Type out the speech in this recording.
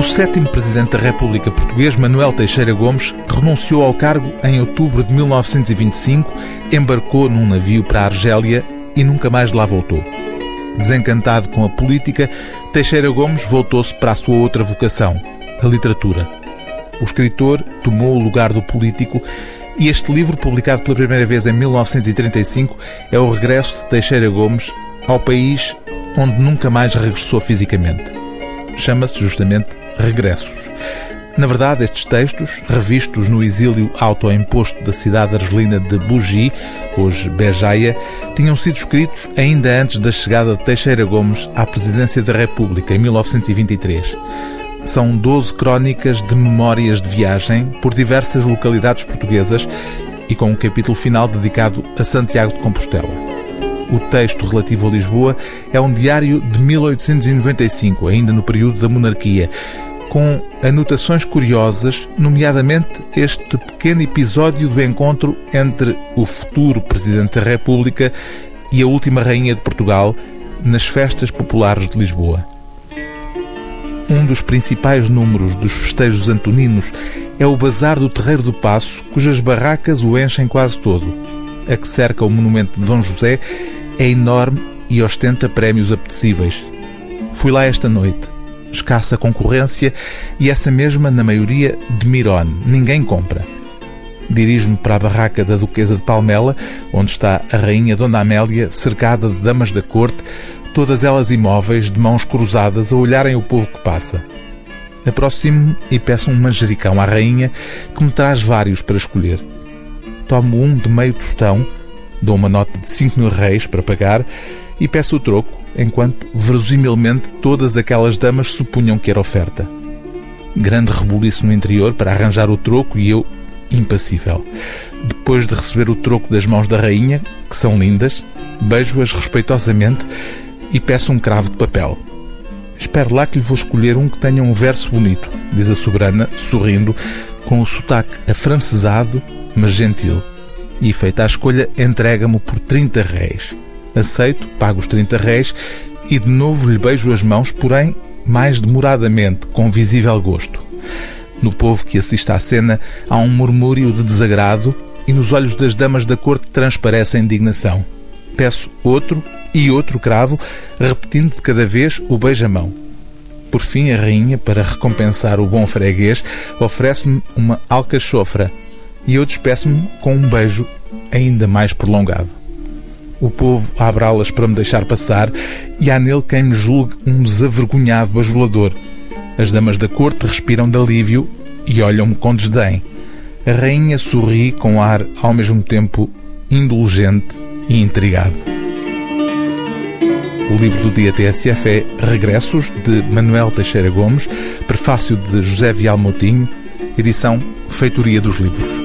O sétimo presidente da República Português, Manuel Teixeira Gomes, renunciou ao cargo em outubro de 1925, embarcou num navio para a Argélia e nunca mais lá voltou. Desencantado com a política, Teixeira Gomes voltou-se para a sua outra vocação, a literatura. O escritor tomou o lugar do político e este livro, publicado pela primeira vez em 1935, é o regresso de Teixeira Gomes ao país onde nunca mais regressou fisicamente. Chama-se justamente regressos. Na verdade, estes textos, revistos no exílio autoimposto da cidade argelina de Bugi, hoje Bejaia, tinham sido escritos ainda antes da chegada de Teixeira Gomes à presidência da República, em 1923. São 12 crónicas de memórias de viagem por diversas localidades portuguesas e com um capítulo final dedicado a Santiago de Compostela. O texto relativo a Lisboa é um diário de 1895, ainda no período da monarquia, com anotações curiosas, nomeadamente este pequeno episódio do encontro entre o futuro Presidente da República e a última Rainha de Portugal nas festas populares de Lisboa. Um dos principais números dos festejos antoninos é o Bazar do Terreiro do Passo, cujas barracas o enchem quase todo. A que cerca o monumento de Dom José é enorme e ostenta prémios apetecíveis. Fui lá esta noite. Escassa concorrência e essa mesma, na maioria, de Mirone. Ninguém compra. Dirijo-me para a barraca da Duquesa de Palmela, onde está a Rainha Dona Amélia, cercada de damas da corte, todas elas imóveis, de mãos cruzadas, a olharem o povo que passa. Aproximo-me e peço um manjericão à Rainha, que me traz vários para escolher. Tomo um de meio tostão Dou uma nota de 5 mil reis para pagar e peço o troco, enquanto, verosimilmente, todas aquelas damas supunham que era oferta. Grande rebuliço no interior para arranjar o troco e eu, impassível. Depois de receber o troco das mãos da rainha, que são lindas, beijo-as respeitosamente e peço um cravo de papel. Espero lá que lhe vou escolher um que tenha um verso bonito, diz a soberana, sorrindo, com o sotaque afrancesado, mas gentil e, feita a escolha, entrega-me por 30 réis. Aceito, pago os 30 réis e de novo lhe beijo as mãos, porém mais demoradamente, com visível gosto. No povo que assiste à cena há um murmúrio de desagrado e nos olhos das damas da corte transparece a indignação. Peço outro e outro cravo, repetindo de cada vez o beijamão. Por fim, a rainha, para recompensar o bom freguês, oferece-me uma alcachofra e eu despeço-me com um beijo ainda mais prolongado. O povo abre alas para me deixar passar e há nele quem me julgue um desavergonhado bajulador. As damas da corte respiram de alívio e olham-me com desdém. A rainha sorri com ar ao mesmo tempo indulgente e intrigado. O livro do dia TSF é Regressos, de Manuel Teixeira Gomes, prefácio de José Vial Moutinho, edição Feitoria dos Livros.